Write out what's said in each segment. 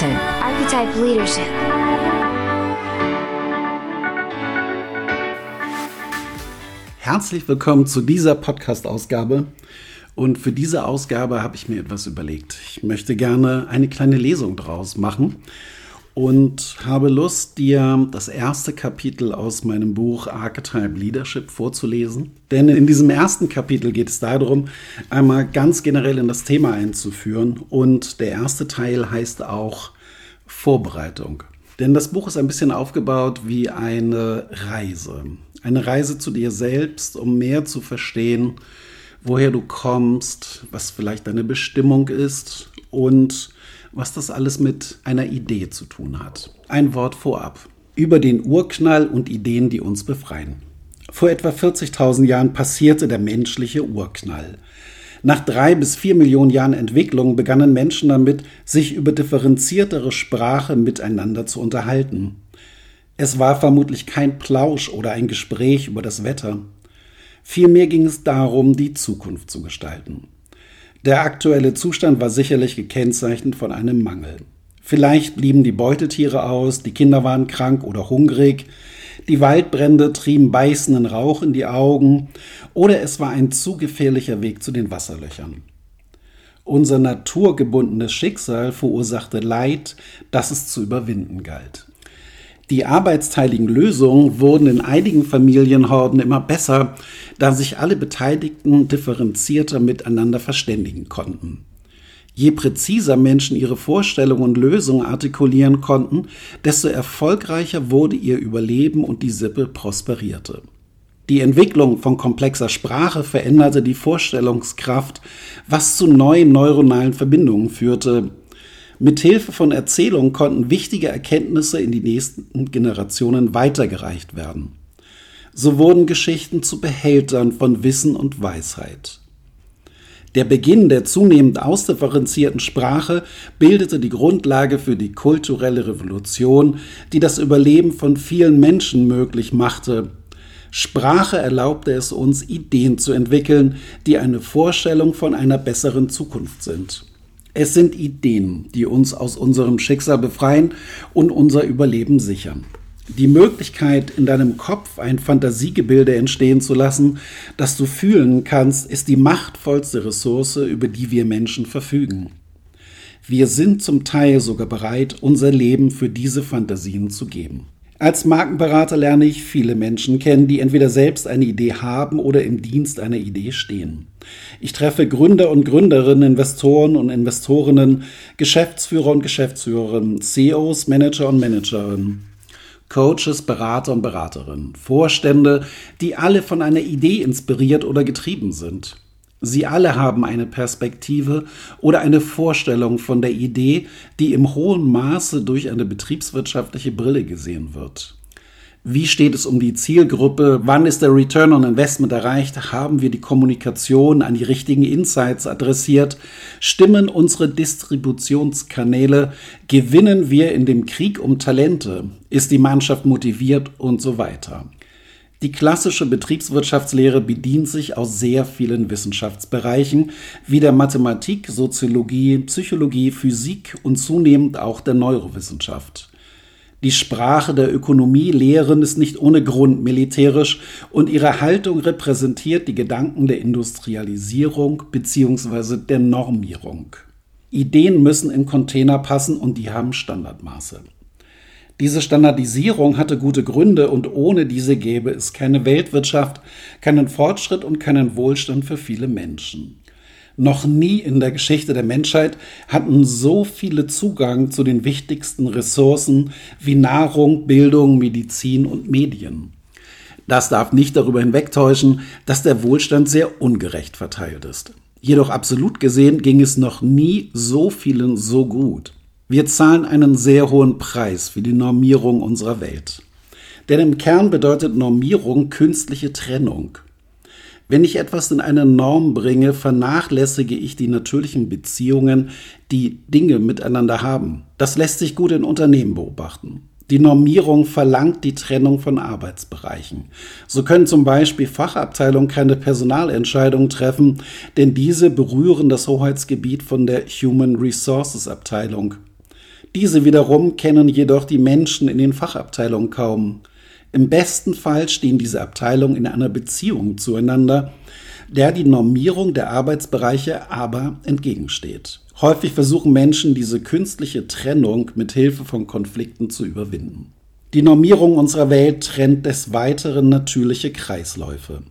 content, archetype leadership. Herzlich willkommen zu dieser Podcast-Ausgabe. Und für diese Ausgabe habe ich mir etwas überlegt. Ich möchte gerne eine kleine Lesung draus machen und habe Lust, dir das erste Kapitel aus meinem Buch Archetype Leadership vorzulesen. Denn in diesem ersten Kapitel geht es darum, einmal ganz generell in das Thema einzuführen. Und der erste Teil heißt auch Vorbereitung. Denn das Buch ist ein bisschen aufgebaut wie eine Reise. Eine Reise zu dir selbst, um mehr zu verstehen, woher du kommst, was vielleicht deine Bestimmung ist und was das alles mit einer Idee zu tun hat. Ein Wort vorab. Über den Urknall und Ideen, die uns befreien. Vor etwa 40.000 Jahren passierte der menschliche Urknall. Nach drei bis vier Millionen Jahren Entwicklung begannen Menschen damit, sich über differenziertere Sprache miteinander zu unterhalten. Es war vermutlich kein Plausch oder ein Gespräch über das Wetter. Vielmehr ging es darum, die Zukunft zu gestalten. Der aktuelle Zustand war sicherlich gekennzeichnet von einem Mangel. Vielleicht blieben die Beutetiere aus, die Kinder waren krank oder hungrig, die Waldbrände trieben beißenden Rauch in die Augen oder es war ein zu gefährlicher Weg zu den Wasserlöchern. Unser naturgebundenes Schicksal verursachte Leid, das es zu überwinden galt. Die arbeitsteiligen Lösungen wurden in einigen Familienhorden immer besser, da sich alle Beteiligten differenzierter miteinander verständigen konnten. Je präziser Menschen ihre Vorstellungen und Lösungen artikulieren konnten, desto erfolgreicher wurde ihr Überleben und die Sippe prosperierte. Die Entwicklung von komplexer Sprache veränderte die Vorstellungskraft, was zu neuen neuronalen Verbindungen führte, Mithilfe von Erzählungen konnten wichtige Erkenntnisse in die nächsten Generationen weitergereicht werden. So wurden Geschichten zu Behältern von Wissen und Weisheit. Der Beginn der zunehmend ausdifferenzierten Sprache bildete die Grundlage für die kulturelle Revolution, die das Überleben von vielen Menschen möglich machte. Sprache erlaubte es uns, Ideen zu entwickeln, die eine Vorstellung von einer besseren Zukunft sind. Es sind Ideen, die uns aus unserem Schicksal befreien und unser Überleben sichern. Die Möglichkeit, in deinem Kopf ein Fantasiegebilde entstehen zu lassen, das du fühlen kannst, ist die machtvollste Ressource, über die wir Menschen verfügen. Wir sind zum Teil sogar bereit, unser Leben für diese Fantasien zu geben. Als Markenberater lerne ich viele Menschen kennen, die entweder selbst eine Idee haben oder im Dienst einer Idee stehen. Ich treffe Gründer und Gründerinnen, Investoren und Investorinnen, Geschäftsführer und Geschäftsführerinnen, CEOs, Manager und Managerinnen. Coaches, Berater und Beraterinnen, Vorstände, die alle von einer Idee inspiriert oder getrieben sind. Sie alle haben eine Perspektive oder eine Vorstellung von der Idee, die im hohen Maße durch eine betriebswirtschaftliche Brille gesehen wird. Wie steht es um die Zielgruppe? Wann ist der Return on Investment erreicht? Haben wir die Kommunikation an die richtigen Insights adressiert? Stimmen unsere Distributionskanäle? Gewinnen wir in dem Krieg um Talente? Ist die Mannschaft motiviert und so weiter? Die klassische Betriebswirtschaftslehre bedient sich aus sehr vielen Wissenschaftsbereichen wie der Mathematik, Soziologie, Psychologie, Physik und zunehmend auch der Neurowissenschaft. Die Sprache der Ökonomie lehren ist nicht ohne Grund militärisch und ihre Haltung repräsentiert die Gedanken der Industrialisierung bzw. der Normierung. Ideen müssen in Container passen und die haben Standardmaße. Diese Standardisierung hatte gute Gründe und ohne diese gäbe es keine Weltwirtschaft, keinen Fortschritt und keinen Wohlstand für viele Menschen. Noch nie in der Geschichte der Menschheit hatten so viele Zugang zu den wichtigsten Ressourcen wie Nahrung, Bildung, Medizin und Medien. Das darf nicht darüber hinwegtäuschen, dass der Wohlstand sehr ungerecht verteilt ist. Jedoch absolut gesehen ging es noch nie so vielen so gut. Wir zahlen einen sehr hohen Preis für die Normierung unserer Welt. Denn im Kern bedeutet Normierung künstliche Trennung. Wenn ich etwas in eine Norm bringe, vernachlässige ich die natürlichen Beziehungen, die Dinge miteinander haben. Das lässt sich gut in Unternehmen beobachten. Die Normierung verlangt die Trennung von Arbeitsbereichen. So können zum Beispiel Fachabteilungen keine Personalentscheidungen treffen, denn diese berühren das Hoheitsgebiet von der Human Resources Abteilung. Diese wiederum kennen jedoch die Menschen in den Fachabteilungen kaum. Im besten Fall stehen diese Abteilungen in einer Beziehung zueinander, der die Normierung der Arbeitsbereiche aber entgegensteht. Häufig versuchen Menschen diese künstliche Trennung mit Hilfe von Konflikten zu überwinden. Die Normierung unserer Welt trennt des Weiteren natürliche Kreisläufe.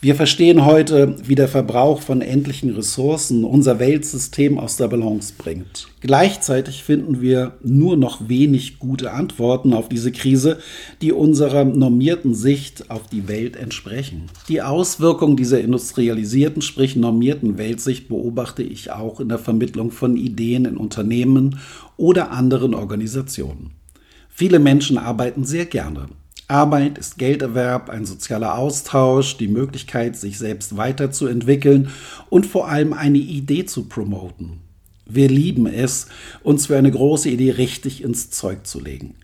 Wir verstehen heute, wie der Verbrauch von endlichen Ressourcen unser Weltsystem aus der Balance bringt. Gleichzeitig finden wir nur noch wenig gute Antworten auf diese Krise, die unserer normierten Sicht auf die Welt entsprechen. Die Auswirkungen dieser industrialisierten, sprich normierten Weltsicht beobachte ich auch in der Vermittlung von Ideen in Unternehmen oder anderen Organisationen. Viele Menschen arbeiten sehr gerne. Arbeit ist Gelderwerb, ein sozialer Austausch, die Möglichkeit, sich selbst weiterzuentwickeln und vor allem eine Idee zu promoten. Wir lieben es, uns für eine große Idee richtig ins Zeug zu legen.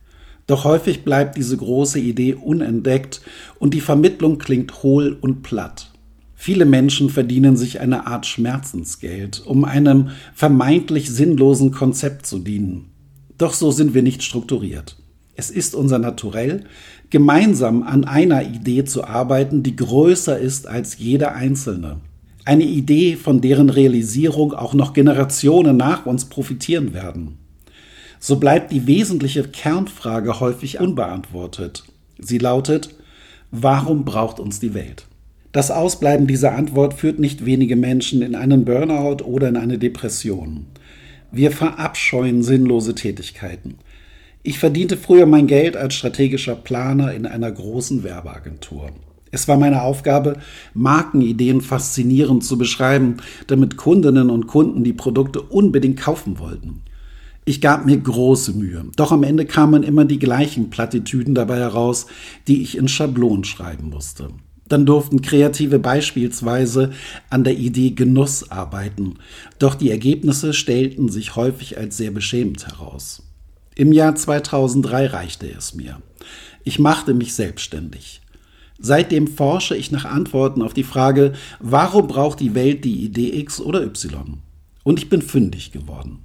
Doch häufig bleibt diese große Idee unentdeckt und die Vermittlung klingt hohl und platt. Viele Menschen verdienen sich eine Art Schmerzensgeld, um einem vermeintlich sinnlosen Konzept zu dienen. Doch so sind wir nicht strukturiert. Es ist unser Naturell, gemeinsam an einer Idee zu arbeiten, die größer ist als jeder einzelne. Eine Idee, von deren Realisierung auch noch Generationen nach uns profitieren werden. So bleibt die wesentliche Kernfrage häufig unbeantwortet. Sie lautet, warum braucht uns die Welt? Das Ausbleiben dieser Antwort führt nicht wenige Menschen in einen Burnout oder in eine Depression. Wir verabscheuen sinnlose Tätigkeiten. Ich verdiente früher mein Geld als strategischer Planer in einer großen Werbeagentur. Es war meine Aufgabe, Markenideen faszinierend zu beschreiben, damit Kundinnen und Kunden die Produkte unbedingt kaufen wollten. Ich gab mir große Mühe, doch am Ende kamen immer die gleichen Plattitüden dabei heraus, die ich in Schablonen schreiben musste. Dann durften Kreative beispielsweise an der Idee Genuss arbeiten, doch die Ergebnisse stellten sich häufig als sehr beschämend heraus. Im Jahr 2003 reichte es mir. Ich machte mich selbstständig. Seitdem forsche ich nach Antworten auf die Frage, warum braucht die Welt die Idee X oder Y? Und ich bin fündig geworden.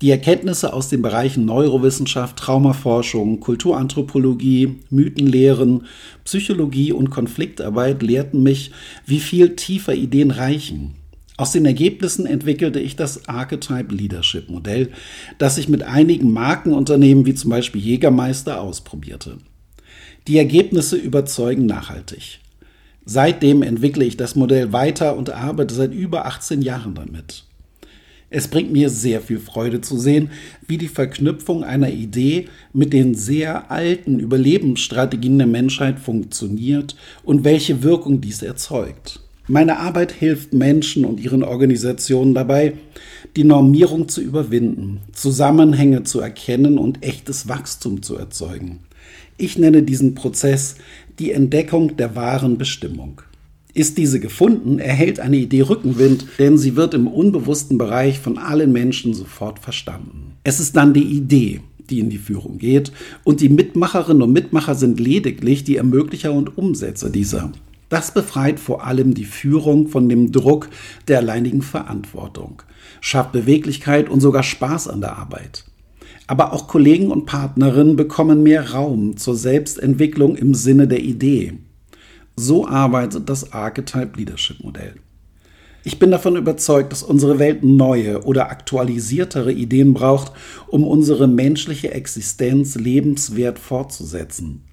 Die Erkenntnisse aus den Bereichen Neurowissenschaft, Traumaforschung, Kulturanthropologie, Mythenlehren, Psychologie und Konfliktarbeit lehrten mich, wie viel tiefer Ideen reichen, aus den Ergebnissen entwickelte ich das Archetype Leadership Modell, das ich mit einigen Markenunternehmen wie zum Beispiel Jägermeister ausprobierte. Die Ergebnisse überzeugen nachhaltig. Seitdem entwickle ich das Modell weiter und arbeite seit über 18 Jahren damit. Es bringt mir sehr viel Freude zu sehen, wie die Verknüpfung einer Idee mit den sehr alten Überlebensstrategien der Menschheit funktioniert und welche Wirkung dies erzeugt. Meine Arbeit hilft Menschen und ihren Organisationen dabei, die Normierung zu überwinden, Zusammenhänge zu erkennen und echtes Wachstum zu erzeugen. Ich nenne diesen Prozess die Entdeckung der wahren Bestimmung. Ist diese gefunden, erhält eine Idee Rückenwind, denn sie wird im unbewussten Bereich von allen Menschen sofort verstanden. Es ist dann die Idee, die in die Führung geht, und die Mitmacherinnen und Mitmacher sind lediglich die Ermöglicher und Umsetzer dieser. Das befreit vor allem die Führung von dem Druck der alleinigen Verantwortung, schafft Beweglichkeit und sogar Spaß an der Arbeit. Aber auch Kollegen und Partnerinnen bekommen mehr Raum zur Selbstentwicklung im Sinne der Idee. So arbeitet das Archetype Leadership Modell. Ich bin davon überzeugt, dass unsere Welt neue oder aktualisiertere Ideen braucht, um unsere menschliche Existenz lebenswert fortzusetzen.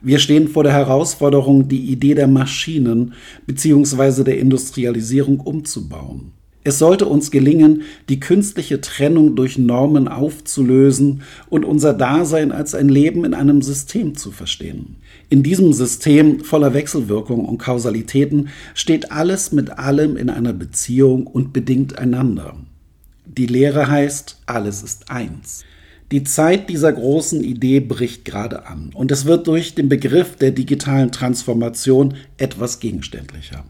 Wir stehen vor der Herausforderung, die Idee der Maschinen bzw. der Industrialisierung umzubauen. Es sollte uns gelingen, die künstliche Trennung durch Normen aufzulösen und unser Dasein als ein Leben in einem System zu verstehen. In diesem System voller Wechselwirkungen und Kausalitäten steht alles mit allem in einer Beziehung und bedingt einander. Die Lehre heißt, alles ist eins. Die Zeit dieser großen Idee bricht gerade an und es wird durch den Begriff der digitalen Transformation etwas gegenständlicher.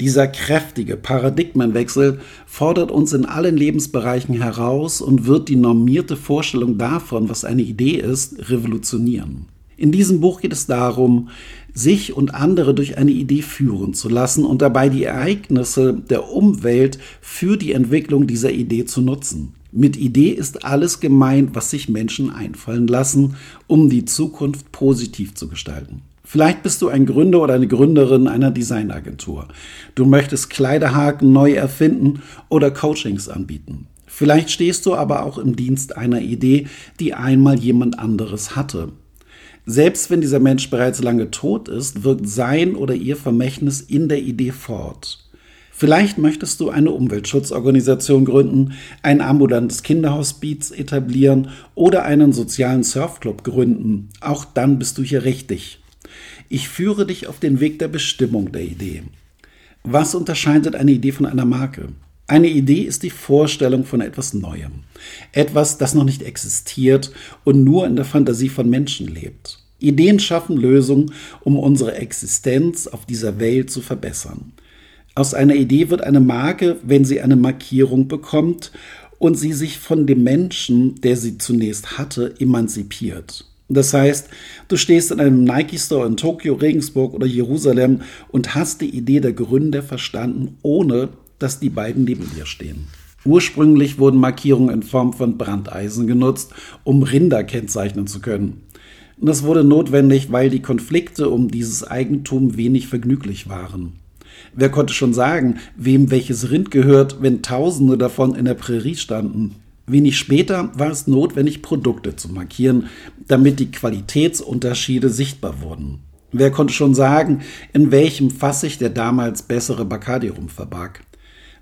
Dieser kräftige Paradigmenwechsel fordert uns in allen Lebensbereichen heraus und wird die normierte Vorstellung davon, was eine Idee ist, revolutionieren. In diesem Buch geht es darum, sich und andere durch eine Idee führen zu lassen und dabei die Ereignisse der Umwelt für die Entwicklung dieser Idee zu nutzen. Mit Idee ist alles gemeint, was sich Menschen einfallen lassen, um die Zukunft positiv zu gestalten. Vielleicht bist du ein Gründer oder eine Gründerin einer Designagentur. Du möchtest Kleiderhaken neu erfinden oder Coachings anbieten. Vielleicht stehst du aber auch im Dienst einer Idee, die einmal jemand anderes hatte. Selbst wenn dieser Mensch bereits lange tot ist, wirkt sein oder ihr Vermächtnis in der Idee fort. Vielleicht möchtest du eine Umweltschutzorganisation gründen, ein ambulantes Kinderhospiz etablieren oder einen sozialen Surfclub gründen. Auch dann bist du hier richtig. Ich führe dich auf den Weg der Bestimmung der Idee. Was unterscheidet eine Idee von einer Marke? Eine Idee ist die Vorstellung von etwas Neuem. Etwas, das noch nicht existiert und nur in der Fantasie von Menschen lebt. Ideen schaffen Lösungen, um unsere Existenz auf dieser Welt zu verbessern. Aus einer Idee wird eine Marke, wenn sie eine Markierung bekommt und sie sich von dem Menschen, der sie zunächst hatte, emanzipiert. Das heißt, du stehst in einem Nike-Store in Tokio, Regensburg oder Jerusalem und hast die Idee der Gründer verstanden, ohne dass die beiden neben dir stehen. Ursprünglich wurden Markierungen in Form von Brandeisen genutzt, um Rinder kennzeichnen zu können. Das wurde notwendig, weil die Konflikte um dieses Eigentum wenig vergnüglich waren. Wer konnte schon sagen, wem welches Rind gehört, wenn Tausende davon in der Prärie standen? Wenig später war es notwendig, Produkte zu markieren, damit die Qualitätsunterschiede sichtbar wurden. Wer konnte schon sagen, in welchem Fass sich der damals bessere Bacardi rum verbarg?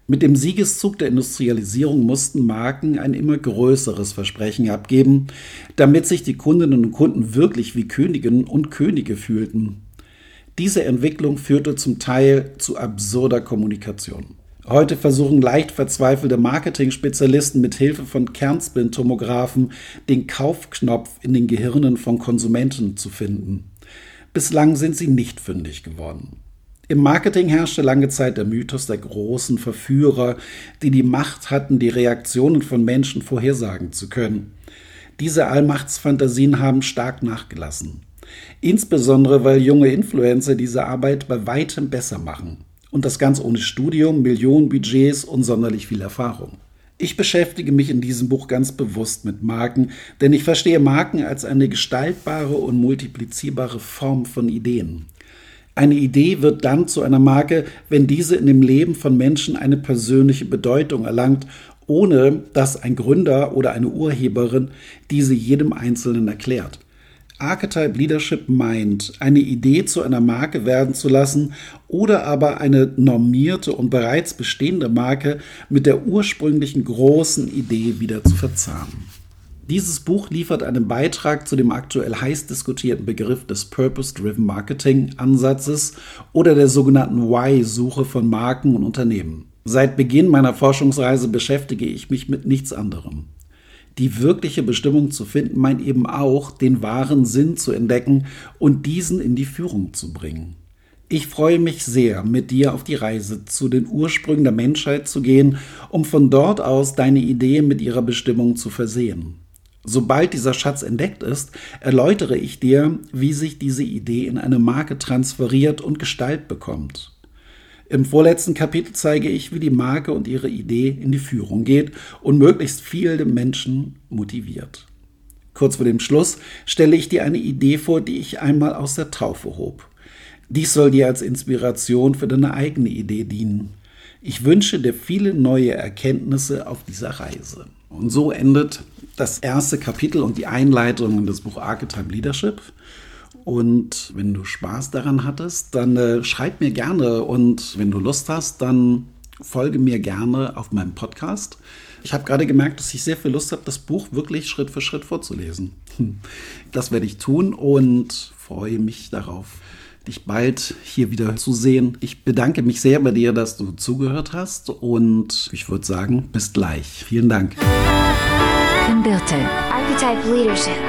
Mit dem Siegeszug der Industrialisierung mussten Marken ein immer größeres Versprechen abgeben, damit sich die Kundinnen und Kunden wirklich wie Königinnen und Könige fühlten. Diese Entwicklung führte zum Teil zu absurder Kommunikation. Heute versuchen leicht verzweifelte Marketing-Spezialisten mit Hilfe von Kernspintomographen den Kaufknopf in den Gehirnen von Konsumenten zu finden. Bislang sind sie nicht fündig geworden. Im Marketing herrschte lange Zeit der Mythos der großen Verführer, die die Macht hatten, die Reaktionen von Menschen vorhersagen zu können. Diese Allmachtsfantasien haben stark nachgelassen. Insbesondere, weil junge Influencer diese Arbeit bei weitem besser machen. Und das ganz ohne Studium, Millionenbudgets und sonderlich viel Erfahrung. Ich beschäftige mich in diesem Buch ganz bewusst mit Marken, denn ich verstehe Marken als eine gestaltbare und multiplizierbare Form von Ideen. Eine Idee wird dann zu einer Marke, wenn diese in dem Leben von Menschen eine persönliche Bedeutung erlangt, ohne dass ein Gründer oder eine Urheberin diese jedem Einzelnen erklärt. Archetype Leadership meint, eine Idee zu einer Marke werden zu lassen oder aber eine normierte und bereits bestehende Marke mit der ursprünglichen großen Idee wieder zu verzahnen. Dieses Buch liefert einen Beitrag zu dem aktuell heiß diskutierten Begriff des Purpose-Driven Marketing-Ansatzes oder der sogenannten Why-Suche von Marken und Unternehmen. Seit Beginn meiner Forschungsreise beschäftige ich mich mit nichts anderem. Die wirkliche Bestimmung zu finden meint eben auch, den wahren Sinn zu entdecken und diesen in die Führung zu bringen. Ich freue mich sehr, mit dir auf die Reise zu den Ursprüngen der Menschheit zu gehen, um von dort aus deine Idee mit ihrer Bestimmung zu versehen. Sobald dieser Schatz entdeckt ist, erläutere ich dir, wie sich diese Idee in eine Marke transferiert und Gestalt bekommt. Im vorletzten Kapitel zeige ich, wie die Marke und ihre Idee in die Führung geht und möglichst viele Menschen motiviert. Kurz vor dem Schluss stelle ich dir eine Idee vor, die ich einmal aus der Taufe hob. Dies soll dir als Inspiration für deine eigene Idee dienen. Ich wünsche dir viele neue Erkenntnisse auf dieser Reise. Und so endet das erste Kapitel und die Einleitung in das Buch Archetype Leadership. Und wenn du Spaß daran hattest, dann äh, schreib mir gerne und wenn du Lust hast, dann folge mir gerne auf meinem Podcast. Ich habe gerade gemerkt, dass ich sehr viel Lust habe, das Buch wirklich Schritt für Schritt vorzulesen. Das werde ich tun und freue mich darauf, dich bald hier wieder zu sehen. Ich bedanke mich sehr bei dir, dass du zugehört hast und ich würde sagen, bis gleich. Vielen Dank. Birte, Archetype Leadership.